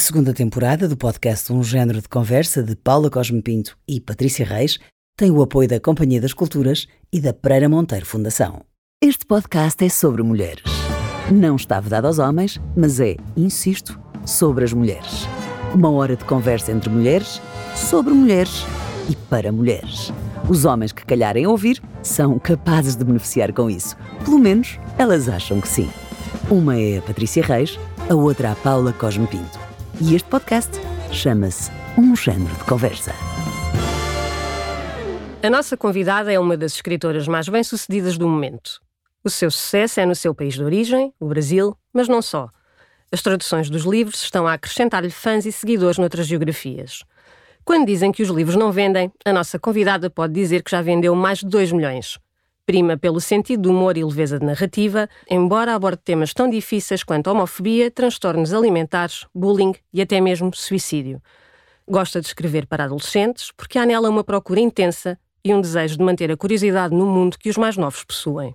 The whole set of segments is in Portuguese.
segunda temporada do podcast Um Gênero de Conversa de Paula Cosme Pinto e Patrícia Reis tem o apoio da Companhia das Culturas e da Pereira Monteiro Fundação. Este podcast é sobre mulheres. Não está vedado aos homens, mas é, insisto, sobre as mulheres. Uma hora de conversa entre mulheres, sobre mulheres e para mulheres. Os homens que calharem ouvir são capazes de beneficiar com isso. Pelo menos elas acham que sim. Uma é a Patrícia Reis, a outra a Paula Cosme Pinto. E este podcast chama-se Um Género de Conversa. A nossa convidada é uma das escritoras mais bem-sucedidas do momento. O seu sucesso é no seu país de origem, o Brasil, mas não só. As traduções dos livros estão a acrescentar-lhe fãs e seguidores noutras geografias. Quando dizem que os livros não vendem, a nossa convidada pode dizer que já vendeu mais de 2 milhões. Prima pelo sentido do humor e leveza de narrativa, embora aborde temas tão difíceis quanto homofobia, transtornos alimentares, bullying e até mesmo suicídio. Gosta de escrever para adolescentes porque há nela uma procura intensa e um desejo de manter a curiosidade no mundo que os mais novos possuem.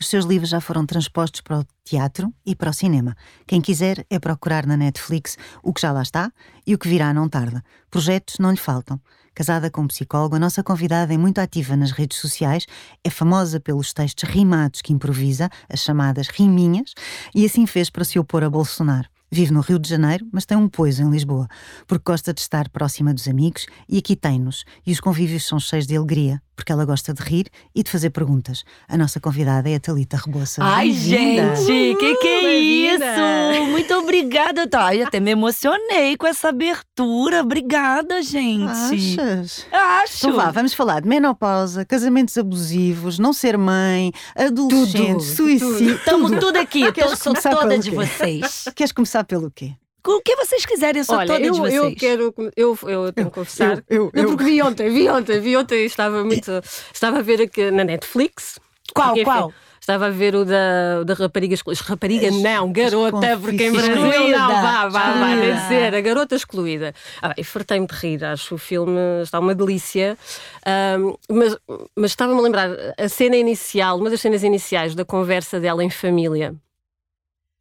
Os seus livros já foram transpostos para o teatro e para o cinema. Quem quiser é procurar na Netflix o que já lá está e o que virá não tarda. Projetos não lhe faltam. Casada com um psicólogo, a nossa convidada é muito ativa nas redes sociais, é famosa pelos textos rimados que improvisa, as chamadas riminhas, e assim fez para se opor a Bolsonaro. Vive no Rio de Janeiro, mas tem um poiso em Lisboa, porque gosta de estar próxima dos amigos e aqui tem-nos. E os convívios são cheios de alegria, porque ela gosta de rir e de fazer perguntas. A nossa convidada é a Thalita Rebouça. Ai, gente, que que é isso? Muito obrigada. Tá, eu até me emocionei com essa abertura. Obrigada, gente. Achas? Acho. Então vá, vamos falar de menopausa, casamentos abusivos, não ser mãe, adolescentes, Tudo, suicídio. Estamos tudo aqui. Eu sou toda de vocês. Queres começar pelo quê? Com o que vocês quiserem, eu sou Olha, toda eu, de vocês. eu quero. Eu, eu tenho que confessar. eu, eu. Não, porque vi ontem, vi ontem, vi ontem, estava muito. Estava a ver aqui na Netflix. Qual, Porque, enfim, qual? Estava a ver o da, o da rapariga excluída. Rapariga não, garota, porque em Brasil Excluída. não, vá, vá, vá, nem dizer, a garota excluída. Ah, e fartei-me de rir, acho o filme está uma delícia. Ahm, mas mas estava-me a lembrar, a cena inicial, uma das cenas iniciais da conversa dela em família,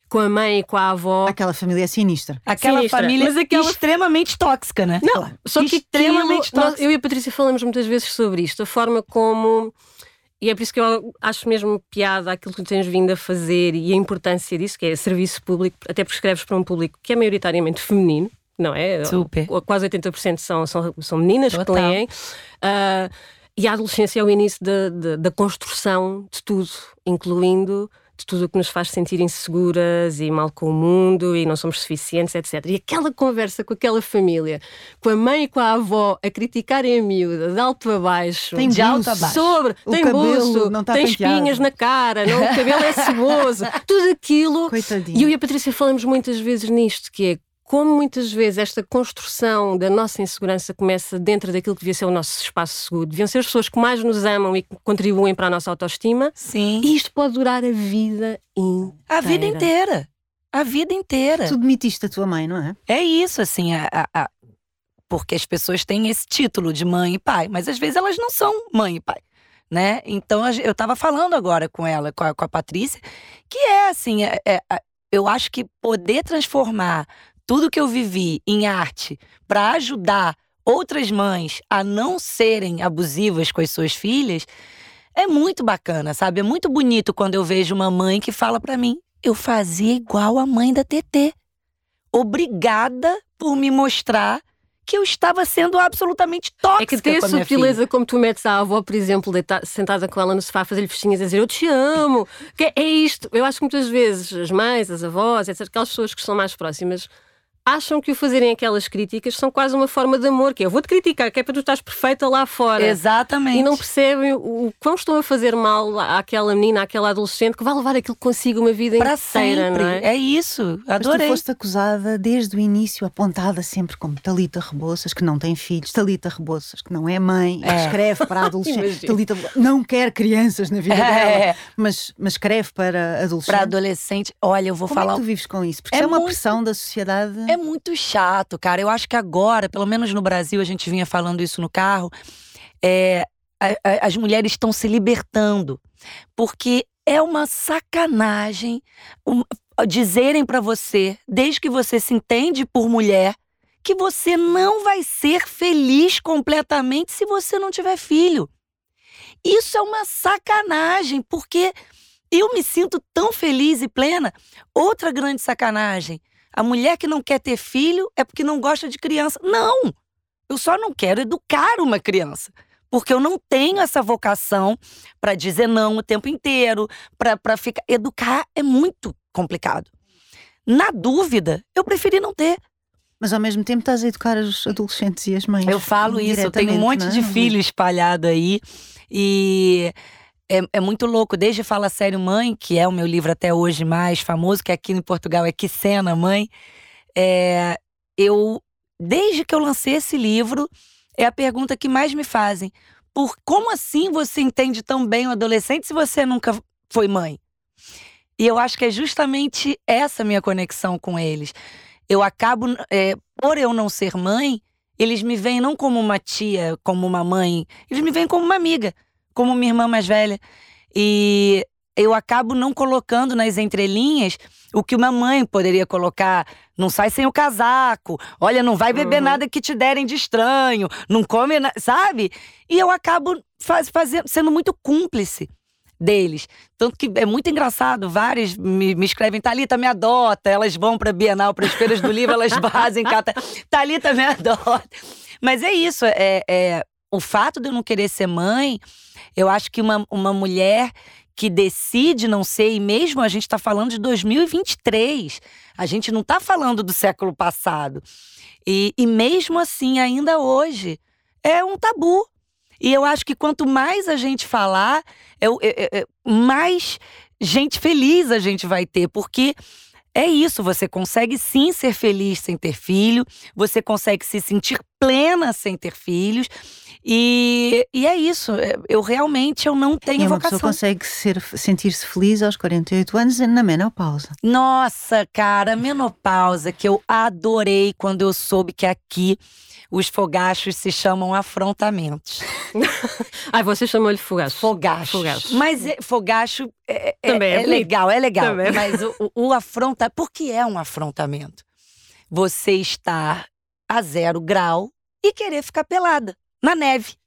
com a mãe e com a avó. Aquela família é sinistra. Aquela Sinistra. família Mas aquela- extremamente tóxica, né? Não, só que extremamente aquilo, nós- tóxica. eu e a Patrícia falamos muitas vezes sobre isto, a forma como. E é por isso que eu acho mesmo piada aquilo que tu tens vindo a fazer e a importância disso, que é serviço público, até porque escreves para um público que é maioritariamente feminino, não é? Super. Quase 80% são, são, são meninas que Total. leem. Ah, e a adolescência é o início da, da, da construção de tudo, incluindo de tudo o que nos faz sentir inseguras e mal com o mundo e não somos suficientes, etc. E aquela conversa com aquela família, com a mãe e com a avó a criticarem a miúda, de alto a baixo, Tem De alto a baixo. sobre, O tem não tá tem penteado. espinhas na cara, não, o cabelo é ceboso, tudo aquilo. Coitadinha. E eu e a Patrícia falamos muitas vezes nisto, que é como muitas vezes esta construção da nossa insegurança começa dentro daquilo que devia ser o nosso espaço seguro. Deviam ser as pessoas que mais nos amam e que contribuem para a nossa autoestima. Sim. E isto pode durar a vida inteira. A vida inteira. A vida inteira. Tu demitiste a tua mãe, não é? É isso, assim, a- a- a- porque as pessoas têm esse título de mãe e pai, mas às vezes elas não são mãe e pai, né? Então eu tava falando agora com ela, com a, com a Patrícia, que é assim, é- é- eu acho que poder transformar tudo que eu vivi em arte para ajudar outras mães a não serem abusivas com as suas filhas é muito bacana, sabe? É muito bonito quando eu vejo uma mãe que fala pra mim: eu fazia igual a mãe da TT. Obrigada por me mostrar que eu estava sendo absolutamente tóxica É que ter com a a minha subtileza filha. como tu metes a avó, por exemplo, sentada com ela no sofá fazer-lhe festinhas a dizer eu te amo. Que é- é isto. Eu acho que muitas vezes as mães, as avós, etc., aquelas pessoas que são mais próximas, acham que o fazerem aquelas críticas são quase uma forma de amor, que é eu vou-te criticar, que é para tu estás perfeita lá fora. Exatamente. E não percebem o quão estão a fazer mal àquela menina, àquela adolescente que vai levar aquilo consigo uma vida Pra inteira, sempre. não é? isso. Mas tu Adorei. foste acusada desde o início, apontada sempre como Talita Rebouças, que não tem filhos, Talita Rebouças, que não é mãe, que É. escreve para adolescentes. Talita não quer crianças na vida dela, É, mas, mas escreve para adolescentes. pra adolescente, olha, eu vou Como falar é que tu vives com isso? Porque É é, uma muito- pressão da sociedade. É muito chato, cara. Eu acho que agora, pelo menos no Brasil, a gente vinha falando isso no carro, é, a- a- as mulheres estão se libertando. Porque é uma sacanagem. um- dizerem para você, desde que você se entende por mulher, que você não vai ser feliz completamente se você não tiver filho. Isso é uma sacanagem, porque eu me sinto tão feliz e plena. Outra grande sacanagem. A mulher que não quer ter filho é porque não gosta de criança. Não! Eu só não quero educar uma criança. Porque eu não tenho essa vocação para dizer não o tempo inteiro, para ficar. Educar é muito complicado. Na dúvida, eu preferi não ter. Mas ao mesmo tempo estás a educar os adolescentes e as mães. Eu falo isso, eu tenho um monte é? de filho espalhado aí. E é, é, muito louco. Desde Fala Sério Mãe, que é o meu livro até hoje mais famoso, que aqui em Portugal é Que Cena Mãe. É, eu, desde que eu lancei esse livro, é a pergunta que mais me fazem. Por como assim você entende tão bem o adolescente se você nunca foi mãe? E eu acho que é justamente essa minha conexão com eles. Eu acabo, é, por eu não ser mãe, eles me veem não como uma tia, como uma mãe, eles me veem como uma amiga, como minha irmã mais velha. E eu acabo não colocando nas entrelinhas o que uma mãe poderia colocar. Não sai sem o casaco. Olha, não vai beber uhum. nada que te derem de estranho. Não come, sabe? E eu acabo faz, fazendo, sendo muito cúmplice deles. Tanto que é muito engraçado, várias me, me escrevem, Thalita me adota, elas vão pra Bienal, para as feiras do livro, elas fazem, cata, Thalita me adota. Mas é isso, é, é, o fato de eu não querer ser mãe, eu acho que uma, uma mulher que decide não ser, e mesmo a gente está falando de 2023, a gente não está falando do século passado. E, e mesmo assim, ainda hoje, é um tabu. E eu acho que quanto mais a gente falar, é, é, é, mais gente feliz a gente vai ter, porque é isso, você consegue sim ser feliz sem ter filho, você consegue se sentir plena sem ter filhos. E, e é isso, é, eu realmente eu não tenho e uma vocação. pessoa consegue sentir-se feliz aos 48 anos na menopausa. Nossa, cara, menopausa que eu adorei quando eu soube que aqui os fogachos se chamam afrontamentos. Ai, você chamou ele fogacho. Fogacho. Fogacho. Mas é, fogacho é, é, Também é, é legal, é legal. Também. Mas o, o, afronta. Por que é um afrontamento? Você estar a zero grau e querer ficar pelada na neve.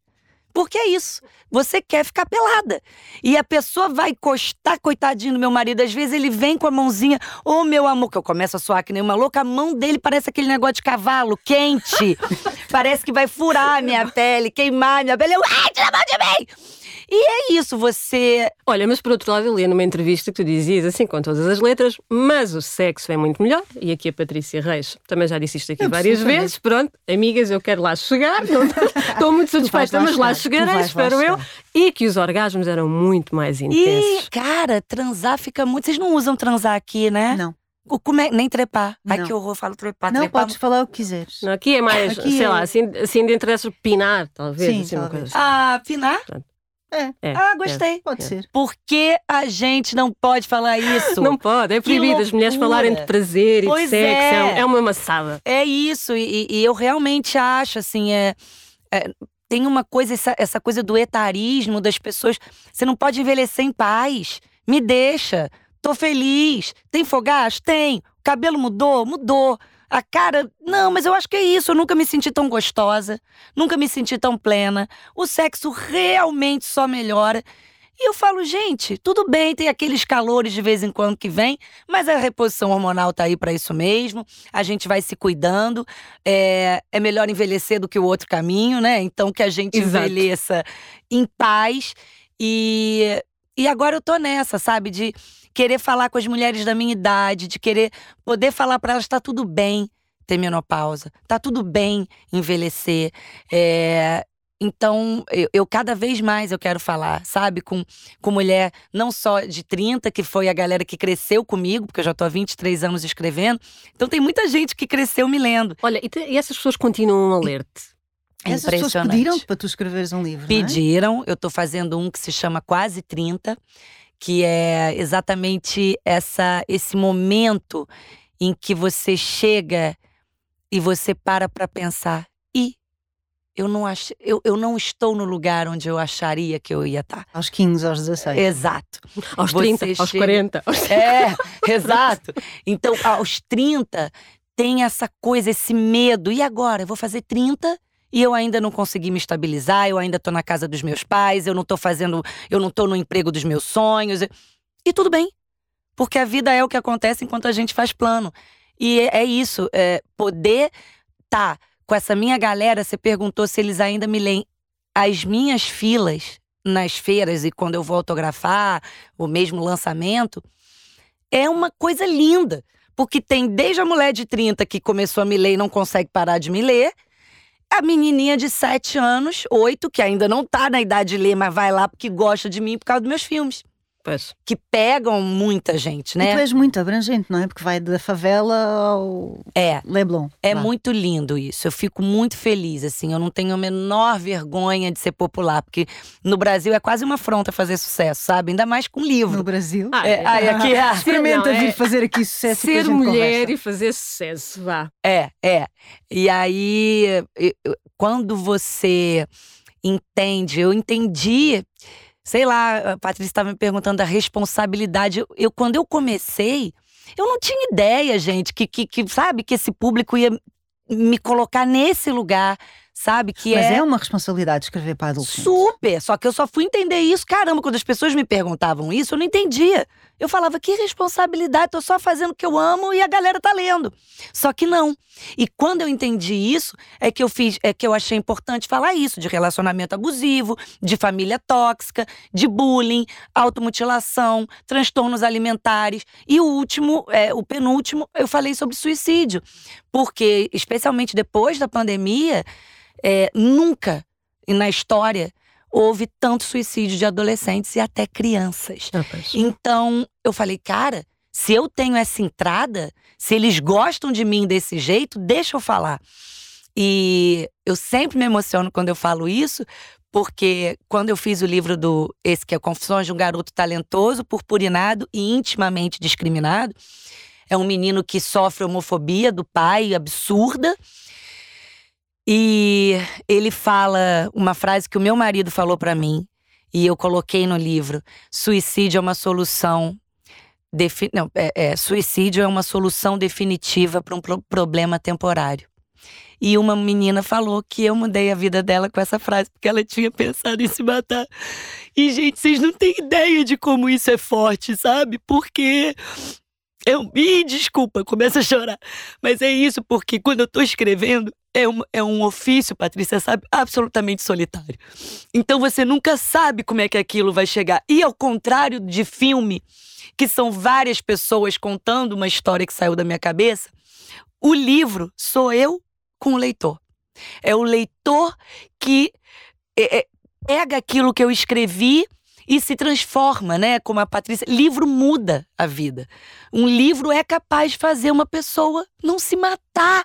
Porque é isso. Você quer ficar pelada. E a pessoa vai encostar, coitadinho do meu marido. Às vezes ele vem com a mãozinha, ô oh, meu amor, que eu começo a suar que nem uma louca. A mão dele parece aquele negócio de cavalo, quente. parece que vai furar a minha pele, queimar a minha pele. Eu, ai, tira a mão de mim! E é isso, você. Olha, mas por outro lado, eu li numa entrevista que tu dizias assim, com todas as letras, mas o sexo é muito melhor. E aqui a Patrícia Reis também já disse isto aqui várias vezes. Pronto, amigas, eu quero lá chegar. Estou muito satisfeita, mas lá chegarei, espero eu. E que os orgasmos eram muito mais intensos. E, cara, transar fica muito. Vocês não usam transar aqui, né? Não. O como é, nem trepar. Não. Ai, que horror, falo trepar. Não, trepar. podes falar o que quiseres. Não, aqui é mais, aqui sei é... lá, assim, assim de interesse pinar, talvez. Sim, assim, talvez. Assim. Ah, pinar? Pronto. É. é. ah, gostei. É. Pode ser. Por que a gente não pode falar isso? Não pode, é proibido as mulheres falarem de prazer e pois de sexo. É. é uma maçada. É isso, e, e, eu realmente acho, assim, é, é tem uma coisa, essa, essa coisa do etarismo das pessoas. Você não pode envelhecer em paz. Me deixa. Tô feliz. Tem fogás? Tem. O cabelo mudou? Mudou. A cara, não, mas eu acho que é isso. Eu nunca me senti tão gostosa, nunca me senti tão plena. O sexo realmente só melhora. E eu falo, gente, tudo bem, tem aqueles calores de vez em quando que vem, mas a reposição hormonal tá aí para isso mesmo. A gente vai se cuidando. É, é melhor envelhecer do que o outro caminho, né? Então que a gente Exato. envelheça em paz. E, e agora eu tô nessa, sabe? De querer falar com as mulheres da minha idade, de querer poder falar para elas tá tudo bem ter menopausa, tá tudo bem envelhecer. É, então, eu, eu, cada vez mais eu quero falar, sabe, com, com mulher não só de 30, que foi a galera que cresceu comigo, porque eu já tô há 23 anos escrevendo. Então tem muita gente que cresceu me lendo. Olha, e, te, e essas pessoas continuam a ler-te? É Essas pessoas pediram para tu escreveres um livro. Pediram, é? eu tô fazendo um que se chama Quase 30 que é exatamente essa esse momento em que você chega e você para para pensar e eu não ach... eu, eu não estou no lugar onde eu acharia que eu ia estar. Aos 15, aos 16. Exato. Aos Você 30, aos chega- 40. aos- É, exato. Então, aos 30, tem essa coisa, esse medo. E agora? Eu vou fazer 30 e eu ainda não consegui me estabilizar, eu ainda tô na casa dos meus pais, eu não tô fazendo, eu não tô no emprego dos meus sonhos. E tudo bem. Porque a vida é o que acontece enquanto a gente faz plano. E é é isso, é poder tá com essa minha galera, você perguntou se eles ainda me leem as minhas filas nas feiras e quando eu vou autografar, o mesmo lançamento, é uma coisa linda. Porque tem desde a mulher de 30 que começou a me ler e não consegue parar de me ler, a menininha de 7 anos, 8, que ainda não tá na idade de ler, mas vai lá porque gosta de mim por causa dos meus filmes. Pois. Que pegam muita gente, E tu né? és muito abrangente, não é? Porque vai da favela ao É. Leblon. É Vá. muito lindo isso. Eu fico muito feliz, assim. Eu não tenho a menor vergonha de ser popular, porque no Brasil é quase uma afronta fazer sucesso, sabe? Ainda mais com livro. No Brasil. Ah, É, ai, aqui é. Experimenta Não, é- vir fazer aqui sucesso Ser mulher conversa. e fazer sucesso, vá. É, é. E aí, quando você entende, eu entendi, sei lá, a Patrícia estava me perguntando da responsabilidade. Eu, quando eu comecei, eu não tinha ideia, gente, que, que, que, sabe, que esse público ia me colocar nesse lugar, sabe? Que Mas é, é uma responsabilidade escrever para adolescentes. Super! Só que eu só fui entender isso. Caramba, quando as pessoas me perguntavam isso, eu não entendia. Eu falava, que responsabilidade, tô só fazendo o que eu amo e a galera tá lendo. Só que não. E quando eu entendi isso, é que eu fiz, é que eu achei importante falar isso, de relacionamento abusivo, de família tóxica, de bullying, automutilação, transtornos alimentares. E o último, é, o penúltimo, eu falei sobre suicídio. Porque, especialmente depois da pandemia, é, nunca na história houve tanto suicídio de adolescentes e até crianças. Ah, pois. Então, eu falei, cara, se eu tenho essa entrada, se eles gostam de mim desse jeito, deixa eu falar. E eu sempre me emociono quando eu falo isso, porque quando eu fiz o livro do esse que é Confissões de um garoto talentoso, purpurinado e intimamente discriminado, é um menino que sofre homofobia do pai absurda. E ele fala uma frase que o meu marido falou pra mim e eu coloquei no livro: suicídio é uma solução. defi- Não, é, é, suicídio é uma solução definitiva para um pro- problema temporário. E uma menina falou que eu mudei a vida dela com essa frase, porque ela tinha pensado em se matar. E, gente, vocês não têm ideia de como isso é forte, sabe? Porque. Eu, Ih, desculpa, começa a chorar. Mas é isso, porque quando eu tô escrevendo, é um, é um ofício, Patrícia, sabe? Absolutamente solitário. Então você nunca sabe como é que aquilo vai chegar. E ao contrário de filme, que são várias pessoas contando uma história que saiu da minha cabeça, o livro sou eu com o leitor. É o leitor que é, é, pega aquilo que eu escrevi e se transforma, né? Como a Patrícia. Livro muda a vida. Um livro é capaz de fazer uma pessoa não se matar.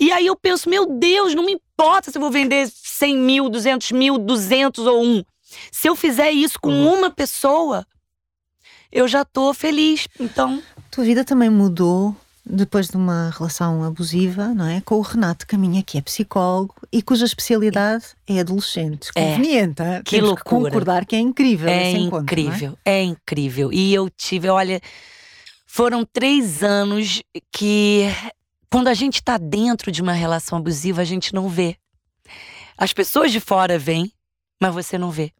E aí eu penso, meu Deus, não me importa se eu vou vender 100 mil, 200 mil, 200 ou um. Se eu fizer isso com Uhum. uma pessoa, eu já tô feliz. Então, Tua vida também mudou depois de uma relação abusiva, não é? Com o Renato Caminha, que é psicólogo e cuja especialidade é adolescentes. É. Conveniente, hein? Que Temos loucura. concordar que é incrível é esse encontro. não incrível, é incrível. E eu tive, olha, foram três anos que, quando a gente tá dentro de uma relação abusiva, a gente não vê. As pessoas de fora veem, mas você não vê.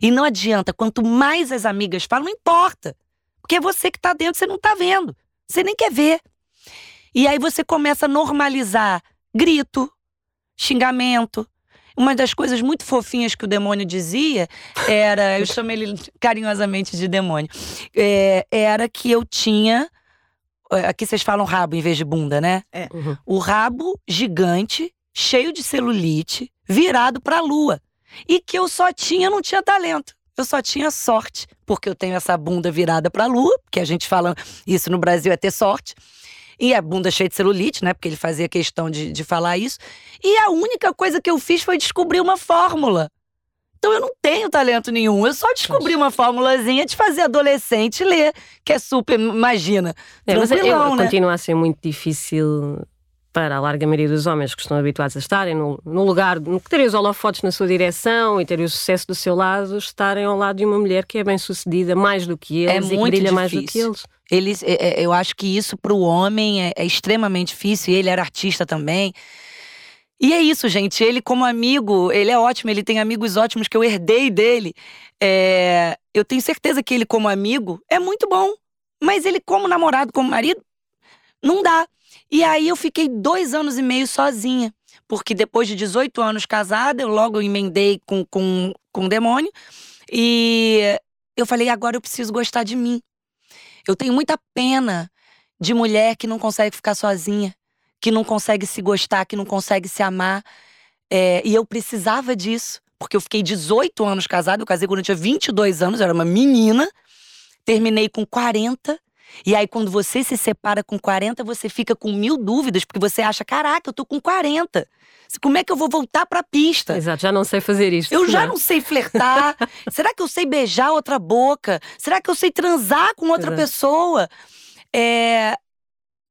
E não adianta, quanto mais as amigas falam, não importa. Porque é você que tá dentro, você não tá vendo. Você nem quer ver. E aí você começa a normalizar grito, xingamento. Uma das coisas muito fofinhas que o demônio dizia era, eu chamo ele carinhosamente de demônio, é, era que eu tinha, é, aqui vocês falam rabo em vez de bunda, né? Uhum. O rabo gigante, cheio de celulite, virado pra lua. E que eu só tinha, não tinha talento. Eu só tinha sorte, porque eu tenho essa bunda virada pra lua, que a gente fala isso no Brasil é ter sorte. E a bunda cheia de celulite, né? Porque ele fazia questão de, de falar isso. E a única coisa que eu fiz foi descobrir uma fórmula. Então eu não tenho talento nenhum. Eu só descobri uma fórmulazinha de fazer adolescente ler, que é super, imagina. É, mas eu, né? continua a ser muito difícil para a larga maioria dos homens que estão habituados a estarem no, no lugar, no, terem os holofotes na sua direção e terem o sucesso do seu lado, estarem ao lado de uma mulher que é bem sucedida mais do que eles é e que brilha difícil. mais do que eles. Eles, é, é, eu acho que isso para o homem é, é extremamente difícil. Ele era artista também. E é isso, gente. Ele, como amigo, ele é ótimo, ele tem amigos ótimos que eu herdei dele. É... Eu tenho certeza que ele, como amigo, é muito bom. Mas ele, como namorado, como marido, não dá. E aí eu fiquei dois anos e meio sozinha. Porque depois de 18 anos casada, eu logo emendei com, com, com o demônio. E eu falei, agora eu preciso gostar de mim. Eu tenho muita pena de mulher que não consegue ficar sozinha, que não consegue se gostar, que não consegue se amar. É, e eu precisava disso, porque eu fiquei 18 anos casada, eu casei quando eu tinha 22 anos, eu era uma menina, terminei com 40 e aí, quando você se separa com 40, você fica com mil dúvidas, porque você acha: caraca, eu tô com 40. Como é que eu vou voltar pra pista? Exato, já não sei fazer isso. Eu já não sei flertar. Será que eu sei beijar outra boca? Será que eu sei transar com outra Exato. pessoa? É...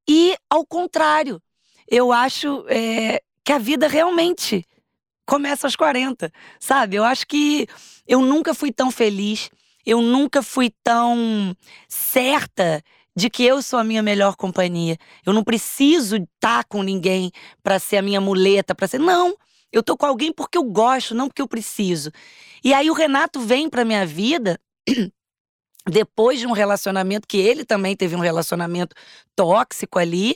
E, ao contrário, eu acho é, que a vida realmente começa aos 40, sabe? Eu acho que eu nunca fui tão feliz eu nunca fui tão certa de que eu sou a minha melhor companhia. Eu não preciso estar com ninguém para ser a minha muleta, para ser. Não, eu tô com alguém porque eu gosto, não porque eu preciso. E aí o Renato vem para minha vida depois de um relacionamento que ele também teve um relacionamento tóxico ali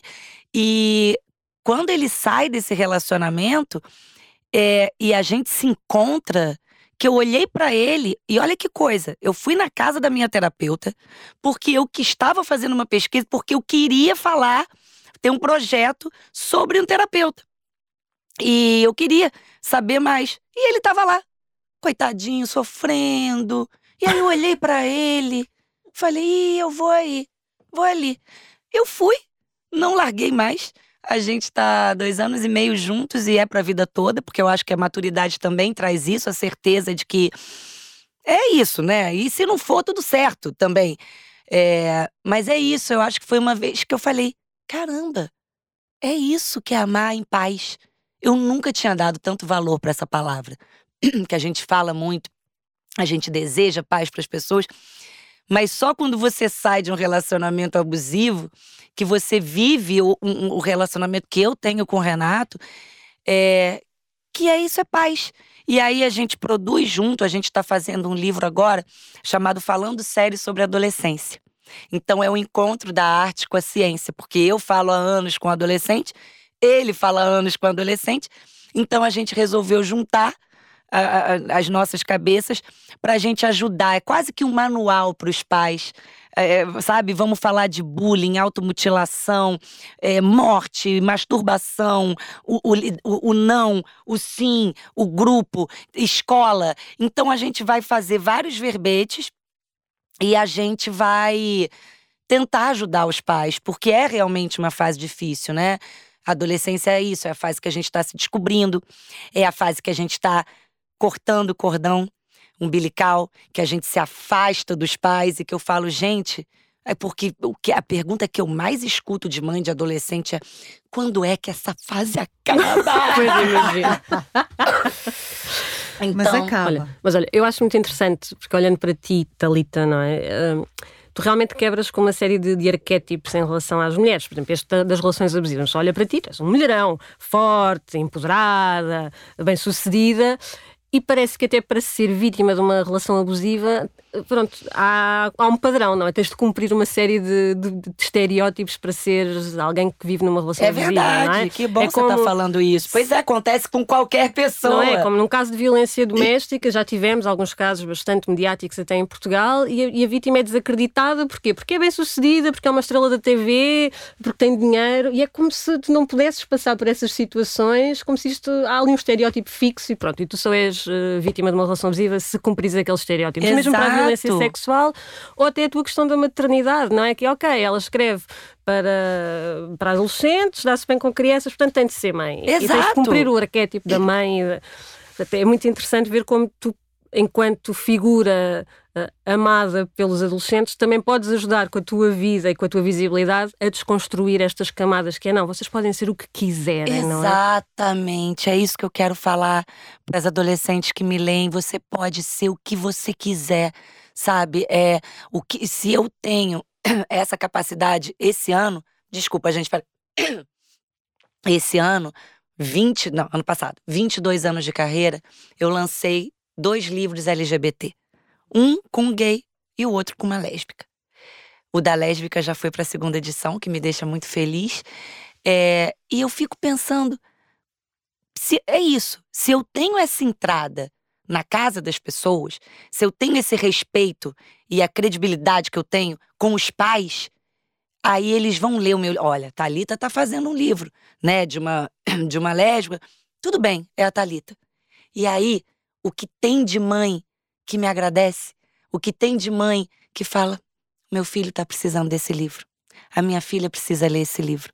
e quando ele sai desse relacionamento é, e a gente se encontra que eu olhei para ele e olha que coisa, eu fui na casa da minha terapeuta porque eu que estava fazendo uma pesquisa, porque eu queria falar, ter um projeto sobre um terapeuta. E eu queria saber mais. E ele estava lá, coitadinho, sofrendo. E aí eu olhei para ele, falei, eu vou aí, vou ali. Eu fui, não larguei mais. A gente está dois anos e meio juntos e é para a vida toda, porque eu acho que a maturidade também traz isso, a certeza de que é isso, né? E se não for, tudo certo também. É, mas é isso, eu acho que foi uma vez que eu falei: caramba, é isso que é amar em paz. Eu nunca tinha dado tanto valor para essa palavra, que a gente fala muito, a gente deseja paz para as pessoas, mas só quando você sai de um relacionamento abusivo que você vive o, um, o relacionamento que eu tenho com o Renato, é, que é isso, é paz. E aí a gente produz junto, a gente está fazendo um livro agora chamado Falando Sério sobre Adolescência. Então é o um encontro da arte com a ciência, porque eu falo há anos com adolescente, ele fala há anos com adolescente, então a gente resolveu juntar a, a, as nossas cabeças para a gente ajudar. É quase que um manual para os pais é, sabe? Vamos falar de bullying, automutilação, é, morte, masturbação, o, o, o não, o sim, o grupo, escola. Então a gente vai fazer vários verbetes e a gente vai tentar ajudar os pais, porque é realmente uma fase difícil, né? A adolescência é isso, é a fase que a gente está se descobrindo, é a fase que a gente está cortando o cordão umbilical, que a gente se afasta dos pais e que eu falo, gente, é porque o que a pergunta que eu mais escuto de mãe de adolescente é quando é que essa fase acaba? imagino. então, mas acaba. Olha, mas olha, eu acho muito interessante, porque olhando para ti, Talita, não é? Uh, tu realmente quebras com uma série de, de, arquétipos em relação às mulheres. Por exemplo, este das relações abusivas. Olha para ti, és um mulherão, forte, empoderada, bem-sucedida, e parece que até para ser vítima de uma relação abusiva pronto, há, há um padrão, não é? Tens de cumprir uma série de, de, de estereótipos para ser alguém que vive numa relação é. Verdade, é que bom é que como... você está falando isso. Pois é, acontece com qualquer pessoa. Não é? Como num caso de violência doméstica, já tivemos alguns casos bastante mediáticos até em Portugal, e a, e a vítima é desacreditada, porquê? Porque é bem sucedida, porque é uma estrela da TV, porque tem dinheiro, e é como se tu não pudesses passar por essas situações, como se isto há ali um estereótipo fixo e pronto, e tu só és uh, vítima de uma relação abusiva se cumprires aqueles estereótipos. Mesmo para a violência sexual, ou até a tua questão da maternidade, não é? Que, ok, ela escreve para, para adolescentes, dá-se bem com crianças, portanto tem de ser mãe. Exato. E tens de cumprir o arquétipo da mãe. É muito interessante ver como tu enquanto figura uh, amada pelos adolescentes, também podes ajudar com a tua vida e com a tua visibilidade a desconstruir estas camadas que é não, vocês podem ser o que quiserem, Exatamente. não é? Exatamente, é isso que eu quero falar para as adolescentes que me leem, você pode ser o que você quiser, sabe? É o que se eu tenho essa capacidade esse ano, desculpa, gente, pera. esse ano 20, não, ano passado, 22 anos de carreira, eu lancei dois livros LGBT. Um com um gay e o outro com uma lésbica. O da lésbica já foi para a segunda edição, que me deixa muito feliz. É, e eu fico pensando, se é isso, se eu tenho essa entrada na casa das pessoas, se eu tenho esse respeito e a credibilidade que eu tenho com os pais, aí eles vão ler o meu, olha, Talita tá fazendo um livro, né, de uma de uma lésbica. Tudo bem, é a Talita. E aí o que tem de mãe que me agradece, o que tem de mãe que fala: meu filho está precisando desse livro. A minha filha precisa ler esse livro.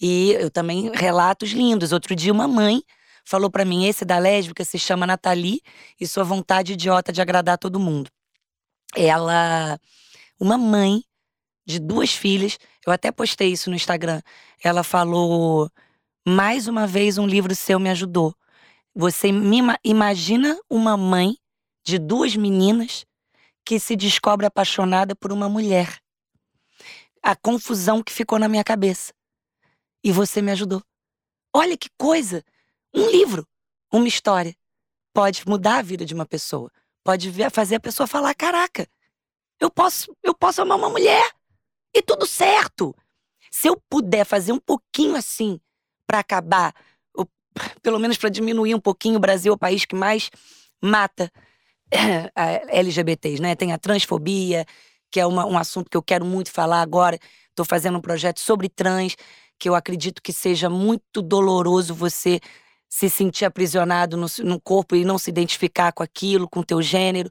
E eu também relatos lindos. Outro dia, uma mãe falou para mim: esse da lésbica se chama Nathalie e sua vontade idiota de agradar todo mundo. Ela, uma mãe de duas filhas, eu até postei isso no Instagram. Ela falou: mais uma vez, um livro seu me ajudou. Você imagina uma mãe de duas meninas que se descobre apaixonada por uma mulher. A confusão que ficou na minha cabeça. E você me ajudou. Olha que coisa! Um livro, uma história, pode mudar a vida de uma pessoa. Pode fazer a pessoa falar: caraca, eu posso, eu posso amar uma mulher. E tudo certo. Se eu puder fazer um pouquinho assim para acabar pelo menos para diminuir um pouquinho, o Brasil é o país que mais mata LGBTs, né? Tem a transfobia, que é uma, um assunto que eu quero muito falar agora. Estou fazendo um projeto sobre trans, que eu acredito que seja muito doloroso você se sentir aprisionado no, no corpo e não se identificar com aquilo, com o teu gênero.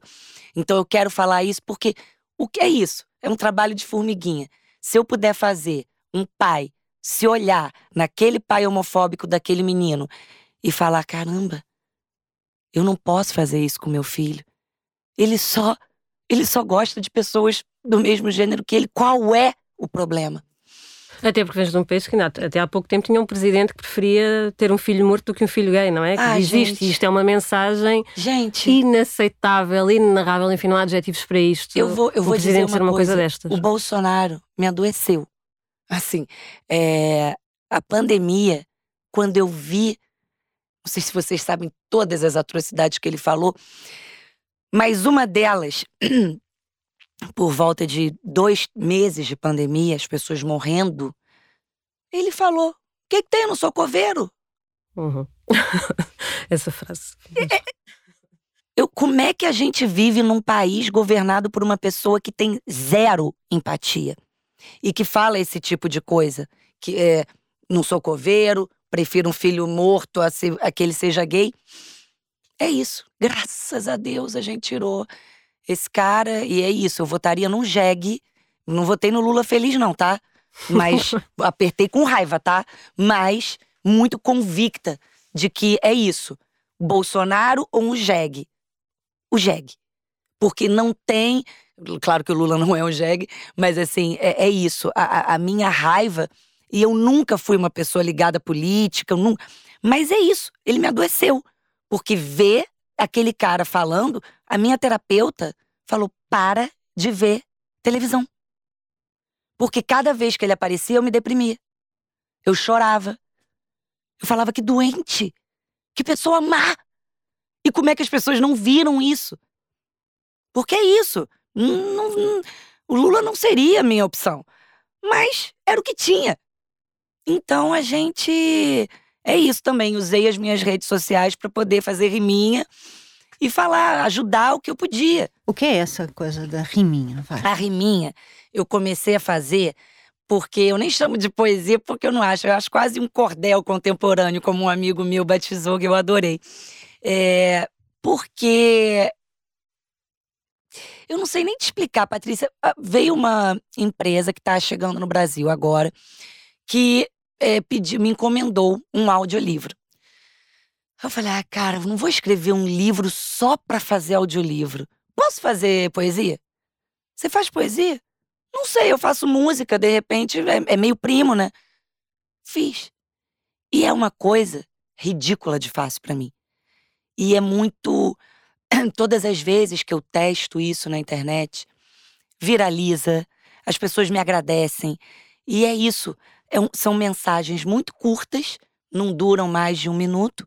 Então eu quero falar isso porque o que é isso? É um trabalho de formiguinha. Se eu puder fazer um pai se olhar naquele pai homofóbico daquele menino e falar: caramba, eu não posso fazer isso com meu filho. Ele só, ele só gosta de pessoas do mesmo gênero que ele. Qual é o problema? Até porque vens de um país que até há pouco tempo tinha um presidente que preferia ter um filho morto do que um filho gay, não é? Que ah, existe. E isto é uma mensagem gente. inaceitável, inenarrável, enfim, não há adjetivos para isto. Eu vou, eu vou dizer uma, uma coisa, coisa destas. O Bolsonaro me adoeceu. Assim, é, a pandemia, quando eu vi, não sei se vocês sabem todas as atrocidades que ele falou, mas uma delas, por volta de dois meses de pandemia, as pessoas morrendo, ele falou: O que, que tem? Eu não sou coveiro. Uhum. Essa frase. É, eu, como é que a gente vive num país governado por uma pessoa que tem zero empatia? E que fala esse tipo de coisa, que é, não sou coveiro, prefiro um filho morto a, ser, a que ele seja gay. É isso. Graças a Deus a gente tirou esse cara e é isso. Eu votaria num jegue. Não votei no Lula feliz, não, tá? Mas apertei com raiva, tá? Mas muito convicta de que é isso. Bolsonaro ou um jegue? O jegue. Porque não tem Claro que o Lula não é um jegue, mas assim, é, é isso. A, a, minha raiva, e eu nunca fui uma pessoa ligada à política, nunca, mas é isso, ele me adoeceu. Porque ver aquele cara falando, a minha terapeuta falou: para de ver televisão. Porque cada vez que ele aparecia, eu me deprimia. Eu chorava. Eu falava que doente, que pessoa má. E como é que as pessoas não viram isso? Porque é isso. Não, não, o Lula não seria a minha opção. Mas era o que tinha. Então a gente. É isso também. Usei as minhas redes sociais para poder fazer riminha e falar, ajudar o que eu podia. O que é essa coisa da riminha? Vai. A riminha eu comecei a fazer porque eu nem chamo de poesia porque eu não acho, eu acho quase um cordel contemporâneo, como um amigo meu batizou, que eu adorei. É, porque eu não sei nem te explicar, Patrícia. Ah, veio uma empresa que está chegando no Brasil agora que é, me encomendou um audiolivro. Eu falei, ah, cara, não vou escrever um livro só pra fazer audiolivro. Posso fazer poesia? Você faz poesia? Não sei, eu faço música, de repente, é, é meio primo, né? Fiz. E é uma coisa ridícula de fácil para mim. E é muito. Todas as vezes que eu testo isso na internet, viraliza, as pessoas me agradecem. E é isso. É um, são mensagens muito curtas, não duram mais de um minuto,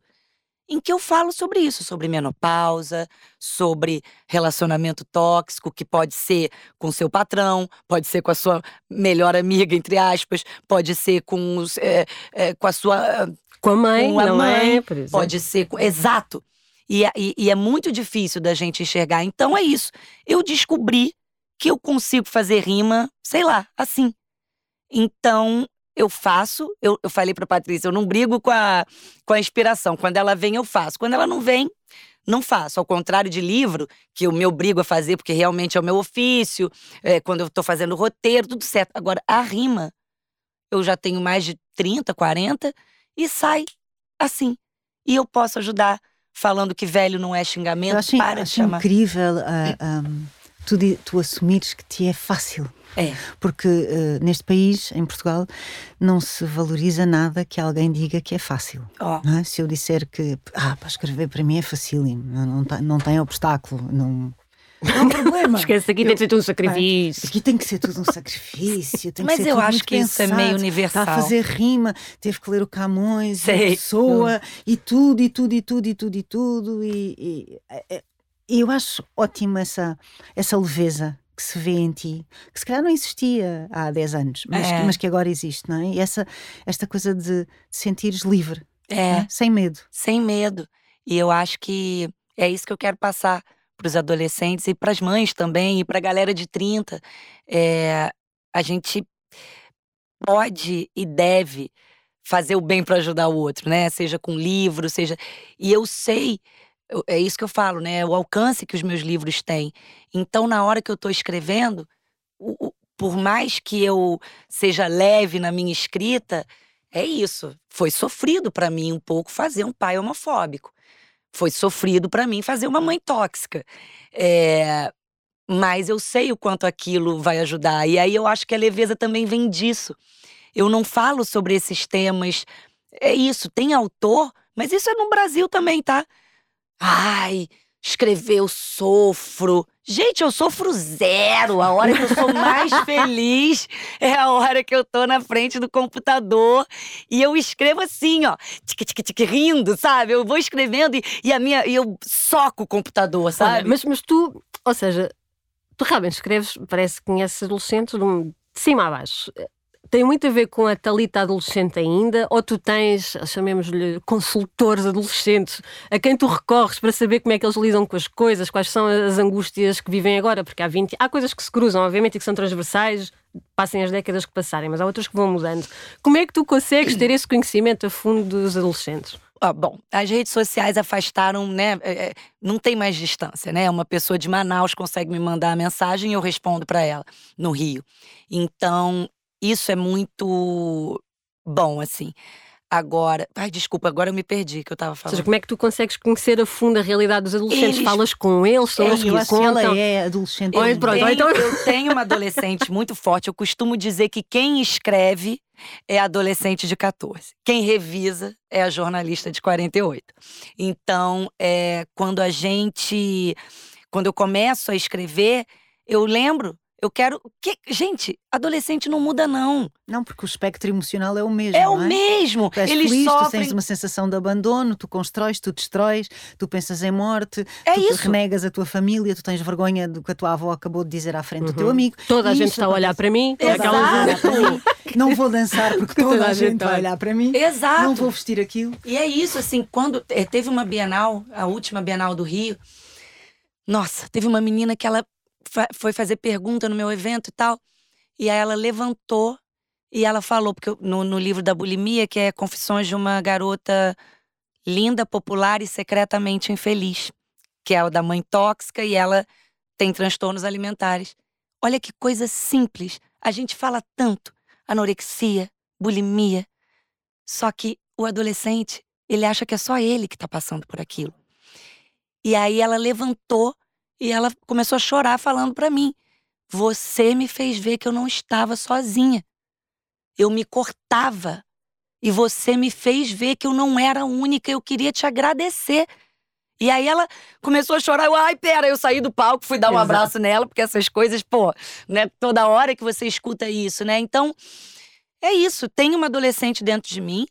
em que eu falo sobre isso, sobre menopausa, sobre relacionamento tóxico, que pode ser com seu patrão, pode ser com a sua melhor amiga, entre aspas, pode ser com, os, é, é, com a sua. Com a mãe, com a não mãe, é? Pode ser. Com, exato. E, e, e é muito difícil da gente enxergar. Então é isso. Eu descobri que eu consigo fazer rima, sei lá, assim. Então eu faço, eu, eu falei pra Patrícia, eu não brigo com a, com a inspiração. Quando ela vem, eu faço. Quando ela não vem, não faço. Ao contrário de livro, que eu me obrigo a fazer porque realmente é o meu ofício, é, quando eu tô fazendo roteiro, tudo certo. Agora, a rima, eu já tenho mais de 30, 40 e sai assim. E eu posso ajudar falando que velho não é xingamento. Eu acho, para acho chamar. incrível ah, um, tu, di- tu assumires que te é fácil. É. Porque eh, neste país, em Portugal, não se valoriza nada que alguém diga que é fácil. Não é? Se eu disser que ah, para escrever para mim é facílimo, não, não, não tem obstáculo, não, não há um problema. Esquece, aqui tem de ser tudo um sacrifício. Aqui tem que ser tudo um sacrifício. Que Mas eu acho que isso é meio universal. Está a fazer rima, teve que ler o Camões, e a Sei. pessoa, e tudo, e tudo, e tudo, e tudo, e tudo. E, e- é- é- e eu acho ótima essa, essa leveza que se vê em ti, que se calhar não existia há 10 anos, mas, É. que, mas que agora existe, não é? E essa, esta coisa de, de sentires livre, É. é? sem medo. sem medo. E eu acho que é isso que eu quero passar para os adolescentes e para as mães também, e para a galera de 30. É, a gente pode e deve fazer o bem para ajudar o outro, né? Seja com livro, seja. E eu sei, é isso que eu falo, né? O alcance que os meus livros têm. Então, na hora que eu estou escrevendo, o- o- por mais que eu seja leve na minha escrita, é isso. Foi sofrido pra mim um pouco fazer um pai homofóbico. Foi sofrido pra mim fazer uma mãe tóxica. É, Mas eu sei o quanto aquilo vai ajudar. E aí eu acho que a leveza também vem disso. Eu não falo sobre esses temas. É isso, tem autor, mas isso é no Brasil também, tá? Ai, escrever eu sofro. Gente, eu sofro zero. A hora que eu sou mais feliz é a hora que eu tô na frente do computador e eu escrevo assim, ó, tic, tic, tic, rindo, sabe? Eu vou escrevendo e, e a minha, e eu soco o computador, Olha, sabe? mas, mas tu, ou seja, tu realmente escreves, parece que conheces adolescentes de cima a baixo. Tem muito a ver com a Talita adolescente ainda, ou tu tens, chamemos-lhe, consultores adolescentes a quem tu recorres para saber como é que eles lidam com as coisas, quais são as angústias que vivem agora, porque há 20, há coisas que se cruzam, obviamente, e que são transversais, passem as décadas que passarem, mas há outras que vão mudando. Como é que tu consegues ter esse conhecimento a fundo dos adolescentes? Ah, bom, as redes sociais afastaram, né? é, é, não tem mais distância, né? Uma pessoa de Manaus consegue me mandar a mensagem e eu respondo para ela no Rio. Então, isso é muito bom, assim. Agora, ai, desculpa, agora eu me perdi que eu tava Ou falando. seja, como é que tu consegues conhecer a fundo a realidade dos adolescentes? Eles- Falas com eles, são É, eles que eu que ela contam. é adolescente. Ou mesmo. pronto, tenho, então- eu tenho uma adolescente muito forte. Eu costumo dizer que quem escreve é adolescente de 14. Quem revisa é a jornalista de 48. Então, é, quando a gente. Quando eu começo a escrever, eu lembro. Eu quero. Que, gente, adolescente não muda, não. Não, porque o espectro emocional é o mesmo. É o não é? mesmo. Tu és Eles feliz, tu sofrem. tens uma sensação de abandono, tu constróis, tu destróis, tu pensas em morte, É tu isso. renegas a tua família, tu tens vergonha do que a tua avó acabou de dizer à frente do teu Uhum. amigo. Toda a gente está a olhar para mim. Olhar para mim. Não vou dançar porque toda a gente vai. vai olhar para mim. Exato. Não vou vestir aquilo. E é isso, assim, quando eh, teve uma Bienal, a última Bienal do Rio, nossa, teve uma menina que ela foi fazer pergunta no meu evento e tal, e aí ela levantou e ela falou, porque no, no livro da bulimia, que é Confissões de uma Garota Linda, Popular e Secretamente Infeliz, que é o da mãe tóxica e ela tem transtornos alimentares. Olha que coisa simples. A gente fala tanto anorexia, bulimia, só que o adolescente Ele acha que é só ele que tá passando por aquilo. E aí ela levantou e ela começou a chorar falando para mim: "Você me fez ver que eu não estava sozinha. Eu me cortava e você me fez ver que eu não era única. Eu queria te agradecer." E aí ela começou a chorar. Eu, ai, pera, eu saí do palco, fui dar um Exato. abraço nela, porque essas coisas, pô, né, toda hora que você escuta isso, né? Então, é isso. Tem uma adolescente dentro de mim,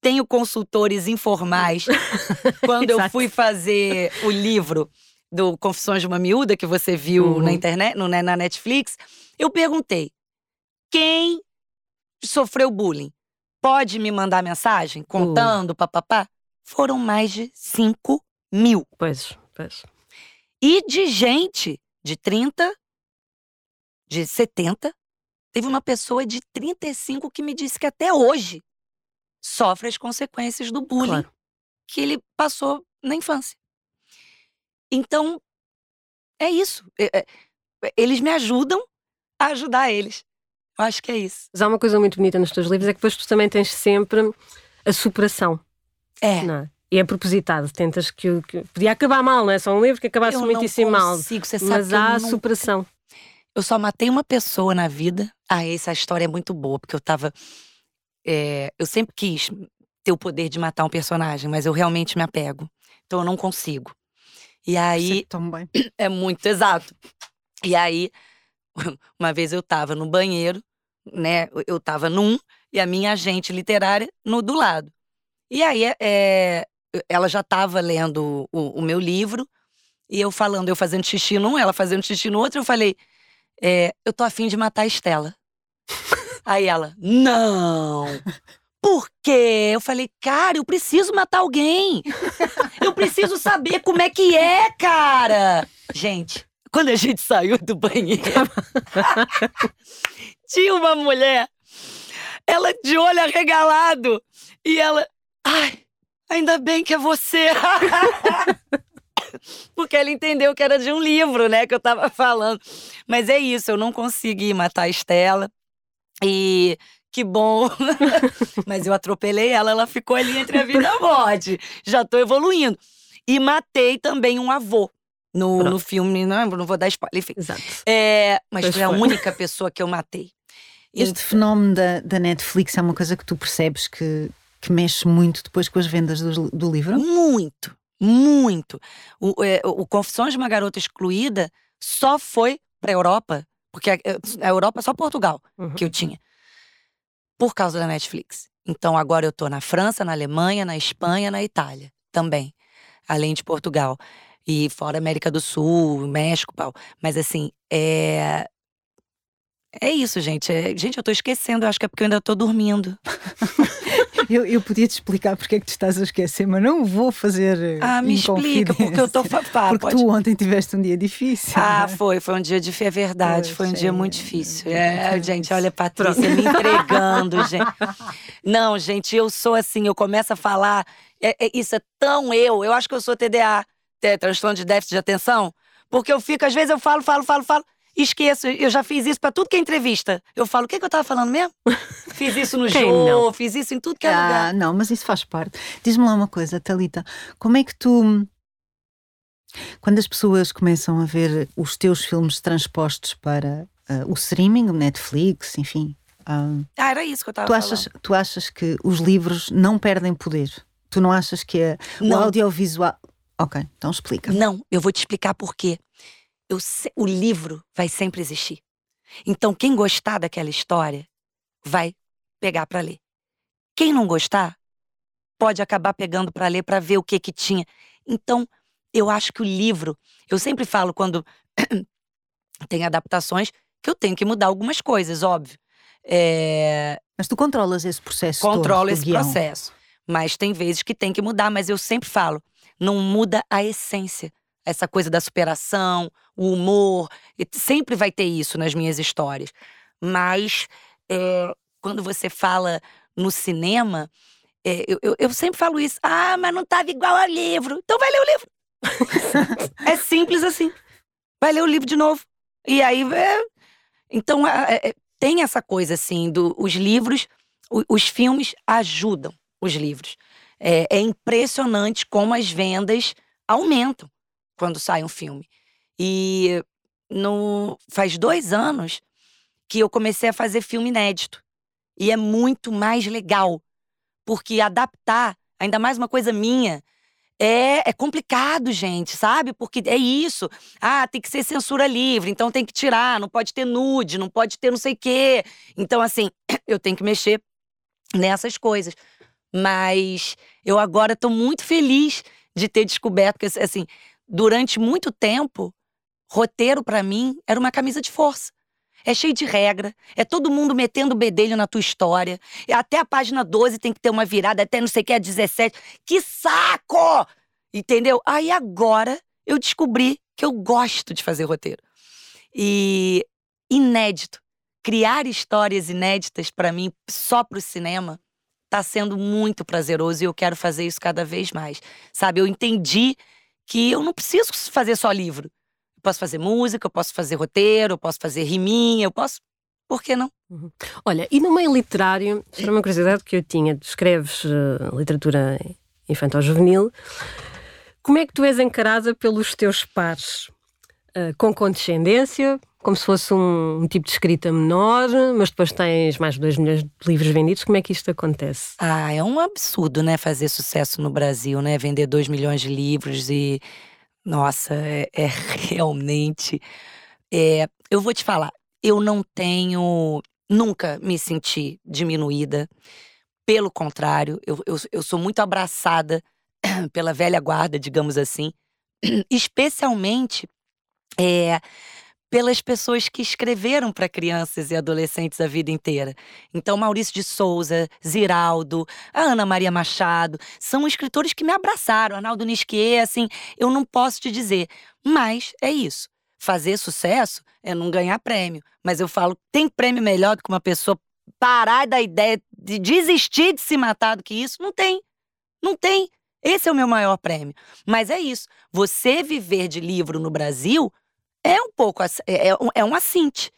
tenho consultores informais. Quando eu fui fazer o livro do Confissões de uma Miúda, que você viu Uhum. na internet, no, né, na Netflix, eu perguntei: quem sofreu bullying pode me mandar mensagem contando, papapá? Foram mais de 5 mil. Pois, pois. E de gente de 30, de 70, teve uma pessoa de 35 que me disse que até hoje sofre as consequências do bullying Claro. que ele passou na infância. Então, é isso. É- é- Eles me ajudam a ajudar eles. Eu acho que é isso. Mas há uma coisa muito bonita nos teus livros, é que depois tu também tens sempre a superação, É. não é? E é propositado, tentas que, que podia acabar mal, não é? Só um livro que acabasse eu muitíssimo não mal. consigo, você sabe Mas eu há a não superação. Eu só matei uma pessoa na vida. Ah, essa história é muito boa, porque eu tava. é, eu sempre quis ter o poder de matar um personagem, mas eu realmente me apego. Então eu não consigo. E aí. Bem. É muito exato. E aí, uma vez eu tava no banheiro, né? Eu tava num e a minha agente literária no do lado. E aí, é, ela já tava lendo o, o meu livro e eu falando, eu fazendo xixi num, ela fazendo xixi no outro, eu falei, é, eu tô afim de matar a Estela. aí ela, não! Por quê? Eu falei, cara, eu preciso matar alguém. Eu preciso saber como é que é, cara. Gente, quando a gente saiu do banheiro, tinha uma mulher, ela de olho arregalado, e ela, ai, ainda bem que é você. Porque ela entendeu que era de um livro, né, que eu tava falando. Mas é isso, eu não consegui matar a Estela. E que bom. Mas eu atropelei ela, ela ficou ali entre a vida e a morte. Já tô evoluindo. E matei também um avô. No, no filme, não, não vou dar spoiler, enfim. Exato. É, mas Pois foi a única pessoa que eu matei. Este fenómeno da, da Netflix é uma coisa que tu percebes que, que mexe muito depois com as vendas do, do livro? Muito, muito. O, é, o Confissões de uma Garota Excluída só foi pra Europa, porque a, a Europa é só Portugal Uhum. que eu tinha, por causa da Netflix. Então agora eu tô na França, na Alemanha, na Espanha, na Itália também, além de Portugal. E fora América do Sul, México, pau. Mas assim, é. É isso, gente. É- Gente, eu tô esquecendo, eu acho que é porque eu ainda tô dormindo. Eu, eu podia te explicar porque é que tu estás a esquecer, mas não vou fazer. eh, Ah, me explica, porque eu tô. inconfidência. fa- Pá, Porque pode- tu ontem tiveste um dia difícil. Ah, não é? foi, foi um dia difícil, é verdade, foi um dia é. muito difícil. É, É, gente, olha a Patrícia me entregando, gente. Não, gente, eu sou assim, eu começo a falar, é- é- isso é tão eu, eu acho que eu sou TDA, transtorno de déficit de atenção, porque eu fico, às vezes eu falo, falo, falo, falo, esqueço, eu já fiz isso pra tudo que é entrevista. Eu falo, o que, que eu tava falando mesmo? fiz isso no jogo, fiz isso em tudo que é Ah, lugar. não, mas isso faz parte. Diz-me lá uma coisa, Talita, como é que tu. Quando as pessoas começam a ver os teus filmes transpostos para ah, o streaming, o Netflix, enfim, ah, Ah, era isso que eu tava tu, falando. tu achas que os livros não perdem poder? Tu não achas que é o audiovisual. Ok, então explica. Não, eu vou te explicar por quê. Eu o livro vai sempre existir. Então, quem gostar daquela história vai pegar para ler. Quem não gostar pode acabar pegando para ler para ver o que que tinha. Então, eu acho que o livro, eu sempre falo quando tem adaptações que eu tenho que mudar algumas coisas, óbvio. É, Mas tu controlas esse processo controlo esse guião. processo. Mas tem vezes que tem que mudar, mas eu sempre falo, não muda a essência. Essa coisa da superação, o humor, sempre vai ter isso nas minhas histórias. Mas é, quando você fala no cinema, é, eu, eu- eu sempre falo isso. Ah, mas não estava igual ao livro. Então vai ler o livro. é simples assim. Vai ler o livro de novo. E aí. é, então, é- é- tem essa coisa assim, do, os livros, o- os filmes ajudam os livros. É, é impressionante como as vendas aumentam quando sai um filme. E no, faz dois anos que eu comecei a fazer filme inédito. E é muito mais legal, porque adaptar, ainda mais uma coisa minha, é, é complicado, gente, sabe? Porque é isso. Ah, tem que ser censura livre, então tem que tirar, não pode ter nude, não pode ter não sei o quê. Então, assim, eu tenho que mexer nessas coisas. Mas eu agora estou muito feliz de ter descoberto que, assim, durante muito tempo, roteiro para mim era uma camisa de força. É cheio de regra, é todo mundo metendo bedelho na tua história. Até a página 12 tem que ter uma virada, até não sei o que, a 17. Que saco! Entendeu? Aí agora eu descobri que eu gosto de fazer roteiro. E inédito. Criar histórias inéditas para mim, só pro cinema, tá sendo muito prazeroso e eu quero fazer isso cada vez mais. Sabe, eu entendi que eu não preciso fazer só livro. Eu posso fazer música, eu posso fazer roteiro, eu posso fazer riminha, eu posso. Por que não? Uhum. Olha, e no meio literário, era uma curiosidade que eu tinha, tu escreves uh, literatura infantil-juvenil, como é que tu és encarada pelos teus pares? Uh, com condescendência, como se fosse um, um, tipo de escrita menor, mas depois tens mais de 2 milhões de livros vendidos. Como é que isto acontece? Ah, é um absurdo, né? Fazer sucesso no Brasil, né? Vender 2 milhões de livros e. Nossa, é, é realmente. É, eu vou te falar, eu não tenho. Nunca me senti diminuída. Pelo contrário, eu, eu, eu sou muito abraçada pela velha guarda, digamos assim. Especialmente. É, pelas pessoas que escreveram para crianças e adolescentes a vida inteira. Então, Maurício de Souza, Ziraldo, a Ana Maria Machado, são escritores que me abraçaram. Arnaldo Nisquier, assim, eu não posso te dizer. Mas é isso. Fazer sucesso é não ganhar prêmio. Mas eu falo, tem prêmio melhor do que uma pessoa parar da ideia de desistir de se matar do que isso? Não tem. Não tem. Esse é o meu maior prêmio. Mas é isso. Você viver de livro no Brasil é um pouco, é, é, é um assinte.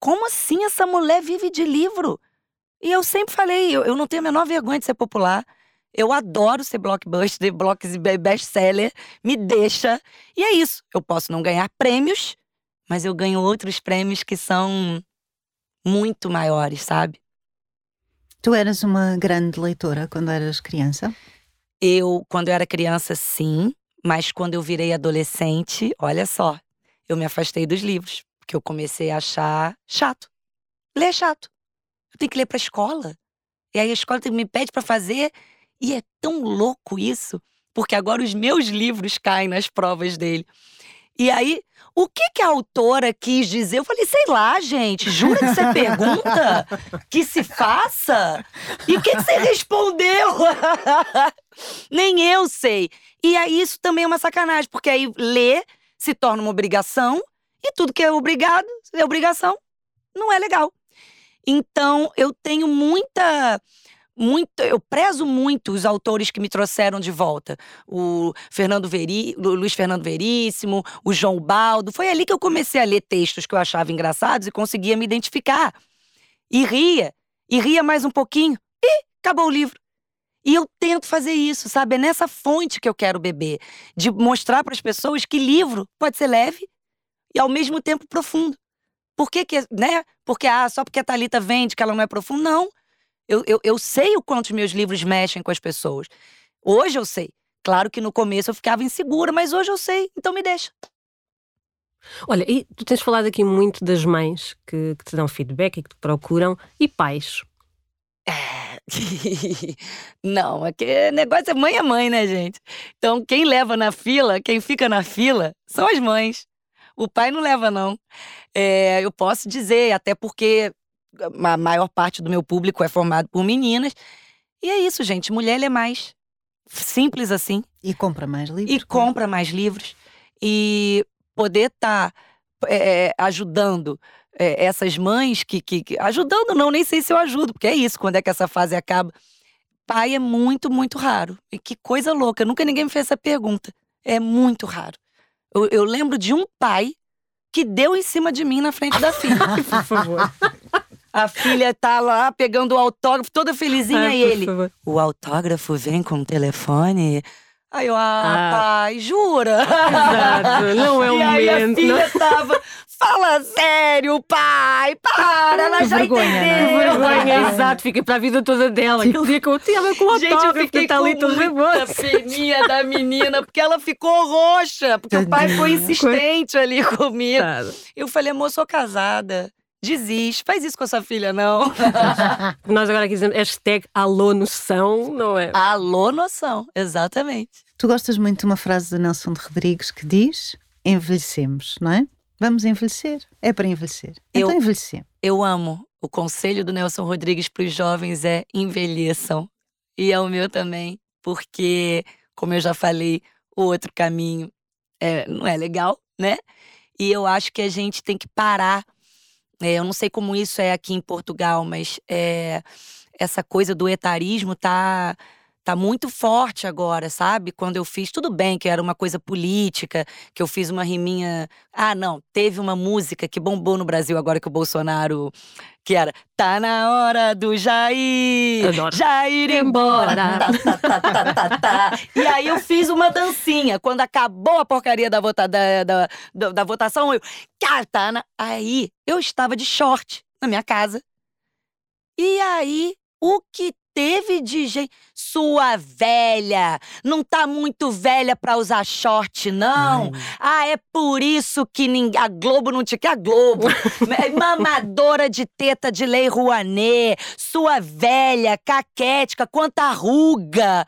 Como assim essa mulher vive de livro? E eu sempre falei, eu, eu não tenho a menor vergonha de ser popular. Eu adoro ser blockbuster, best-seller, me deixa. E é isso. Eu posso não ganhar prêmios, mas eu ganho outros prêmios que são muito maiores, sabe? Tu eras uma grande leitora quando eras criança? Eu, quando eu era criança, sim. Mas quando eu virei adolescente, olha só, eu me afastei dos livros, porque eu comecei a achar chato. Ler é chato. Eu tenho que ler para a escola. E aí a escola me pede para fazer. E é tão louco isso, porque agora os meus livros caem nas provas dele. E aí, o que, que a autora quis dizer? Eu falei, sei lá, gente, jura que você pergunta? Que se faça? E o que, que você respondeu? Nem eu sei. E aí, isso também é uma sacanagem, porque aí ler se torna uma obrigação e tudo que é obrigado, é obrigação, não é legal. Então, eu tenho muita muito, eu prezo muito os autores que me trouxeram de volta. O Fernando Veri, o Luiz Fernando Veríssimo, o João Baldo. Foi ali que eu comecei a ler textos que eu achava engraçados e conseguia me identificar. E ria, e ria mais um pouquinho, e acabou o livro. E eu tento fazer isso, sabe? É nessa fonte que eu quero beber, de mostrar para as pessoas que livro pode ser leve e ao mesmo tempo profundo. Por que, que né? Porque ah, só porque a Talita vende que ela não é profunda? Não. Eu, eu, eu sei o quanto os meus livros mexem com as pessoas. Hoje eu sei. Claro que no começo eu ficava insegura, mas hoje eu sei, então me deixa. Olha, e tu tens falado aqui muito das mães que, que te dão feedback e que te procuram, e pais. Não, aqui negócio é mãe é mãe, né, gente? Então, quem leva na fila, quem fica na fila, são as mães. O pai não leva, não. É, eu posso dizer, até porque a maior parte do meu público é formado por meninas. E é isso, gente. Mulher é mais simples assim. E compra mais livros. E compra mais livros. E poder estar tá, é, ajudando é, essas mães que, que, que, Ajudando, não, nem sei se eu ajudo, porque é isso, quando é que essa fase acaba. Pai é muito, muito raro. E que coisa louca, nunca ninguém me fez essa pergunta. É muito raro. Eu, eu lembro de um pai que deu em cima de mim na frente da filha. Por favor. A filha tá lá pegando o autógrafo, toda felizinha, Ai, e por ele. favor. O autógrafo vem com o telefone. Aí eu, ah, Ah. pai, jura? Exato, não é o e aí a momento. filha tava, fala sério, pai, para, ela já Vergonha, né? entendeu. Vergonha, exato, fica para a vida toda dela. Aquele dia que eu tava com o Gente, eu fiquei que tá ali com muita peninha da menina, porque ela ficou roxa, porque o pai foi Tadinha. insistente ali comigo. Eu falei, amor, sou casada. Desiste, faz isso com a sua filha, não. Nós agora aqui dizemos hashtag alô noção, não é? Alô, noção, exatamente. Tu gostas muito de uma frase de Nelson de Rodrigues que diz: envelhecemos, não é? Vamos envelhecer. É para envelhecer. Eu- Então envelhecer. Eu amo. O conselho do Nelson Rodrigues para os jovens é envelheçam. E é o meu também, porque, como eu já falei, o outro caminho é, não é legal, né? E eu acho que a gente tem que parar. É, eu não sei como isso é aqui em Portugal, mas é, essa coisa do etarismo tá tá muito forte agora, sabe? Quando eu fiz, tudo bem que era uma coisa política, que eu fiz uma riminha. Ah, não, teve uma música que bombou no Brasil agora que o Bolsonaro. Que era Tá na hora do Jair! Adoro. Jair embora! Embora. Tá, tá, tá. E aí eu fiz uma dancinha. Quando acabou a porcaria da, vota, da, da, da, da votação, eu. "Cá, tá na-" Aí eu estava de short na minha casa. E aí, o que teve de gente. Sua velha! Não tá muito velha pra usar short, não? Ah, é por isso que ninguém. A Globo não te quer. A Globo. Mamadora de teta de Lei Rouanet. Sua velha, caquética, quanta ruga.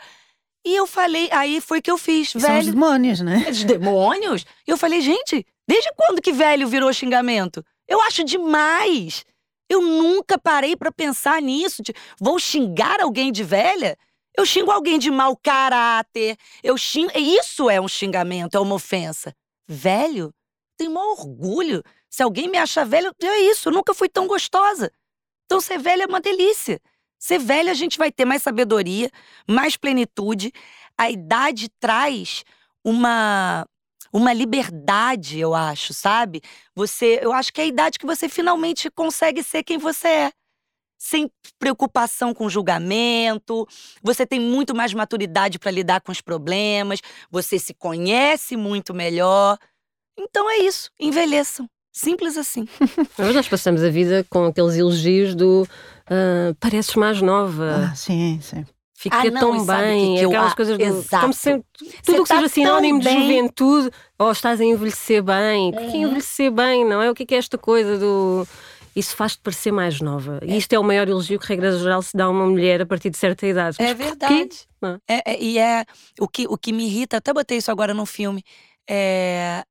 E eu falei, aí foi que eu fiz, São os velho. demónios, não é? Os demônios? E eu falei, gente, desde quando que velho virou xingamento? Eu acho demais. Eu nunca parei pra pensar nisso. de, vou xingar alguém de velha? Eu xingo alguém de mau caráter. Eu xingo. Isso é um xingamento, é uma ofensa. Velho? Tenho maior orgulho. Se alguém me acha velho, é isso. Eu nunca fui tão gostosa. Então, ser velha é uma delícia. Ser velha, a gente vai ter mais sabedoria, mais plenitude. A idade traz uma uma liberdade, eu acho, sabe? Você, eu acho que é a idade que você finalmente consegue ser quem você é. Sem preocupação com julgamento, você tem muito mais maturidade para lidar com os problemas, você se conhece muito melhor. Então é isso, envelheçam. Simples assim. Mas nós passamos a vida com aqueles elogios do ah, pareces mais nova, Ah, sim, sim. Fica Ah, não, tão bem, que que eu aquelas a- coisas do. Exato. Como se tudo o que tá seja sinónimo de bem. juventude, ou estás a envelhecer bem. O que é Uhum. envelhecer bem, não é? O que é, que é esta coisa do. Isso faz-te parecer mais nova. E isto é o maior elogio que, regra geral, se dá a uma mulher a partir de certa idade. É Mas verdade. É, é- e é o que, o que me irrita, até botei isso agora no filme. É.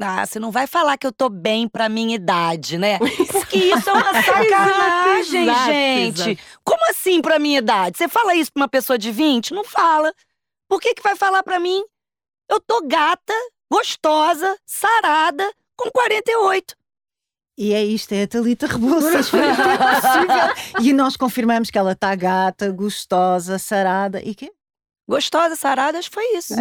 Ah, você não vai falar que eu tô bem pra minha idade, né? Porque isso é uma sacanagem, exato, gente. exato. Como assim pra minha idade? Você fala isso pra uma pessoa de 20? Não fala. Por que, que vai falar pra mim? Eu tô gata, gostosa, sarada, com 48. E é isto, é a Thalita Rebouças. Foi impossível. E nós confirmamos que ela está gata, gostosa, sarada e quê? Gostosa, sarada, acho que foi isso.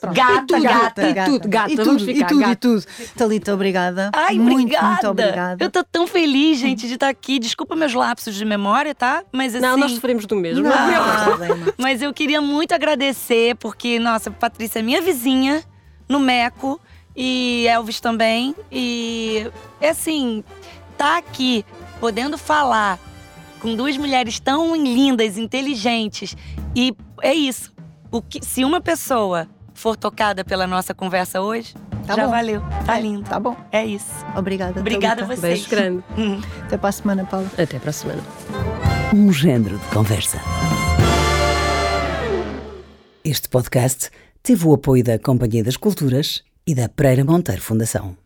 Pronto. Gata, gata, e tudo, gata, E vamos tudo, e tudo, gata. e tudo. Thalita, obrigada. Ai, muito, obrigada. muito obrigada. Eu tô tão feliz, gente, de estar aqui. Desculpa meus lapsos de memória, tá? Mas assim. Não, nós sofremos do mesmo. Não, Não. Mas eu queria muito agradecer, porque, nossa, Patrícia é minha vizinha no Meco e Elvis também. E, é assim, tá aqui podendo falar com duas mulheres tão lindas, inteligentes. E é isso. O que, se uma pessoa for tocada pela nossa conversa hoje, Tá já bom. valeu. Tá lindo. Tá bom. É isso. Obrigada. Obrigada a vocês. Beijo grande. Hum. Até para a semana, Paula. Até para a semana. Um género de conversa. Este podcast teve o apoio da Companhia das Culturas e da Pereira Monteiro Fundação.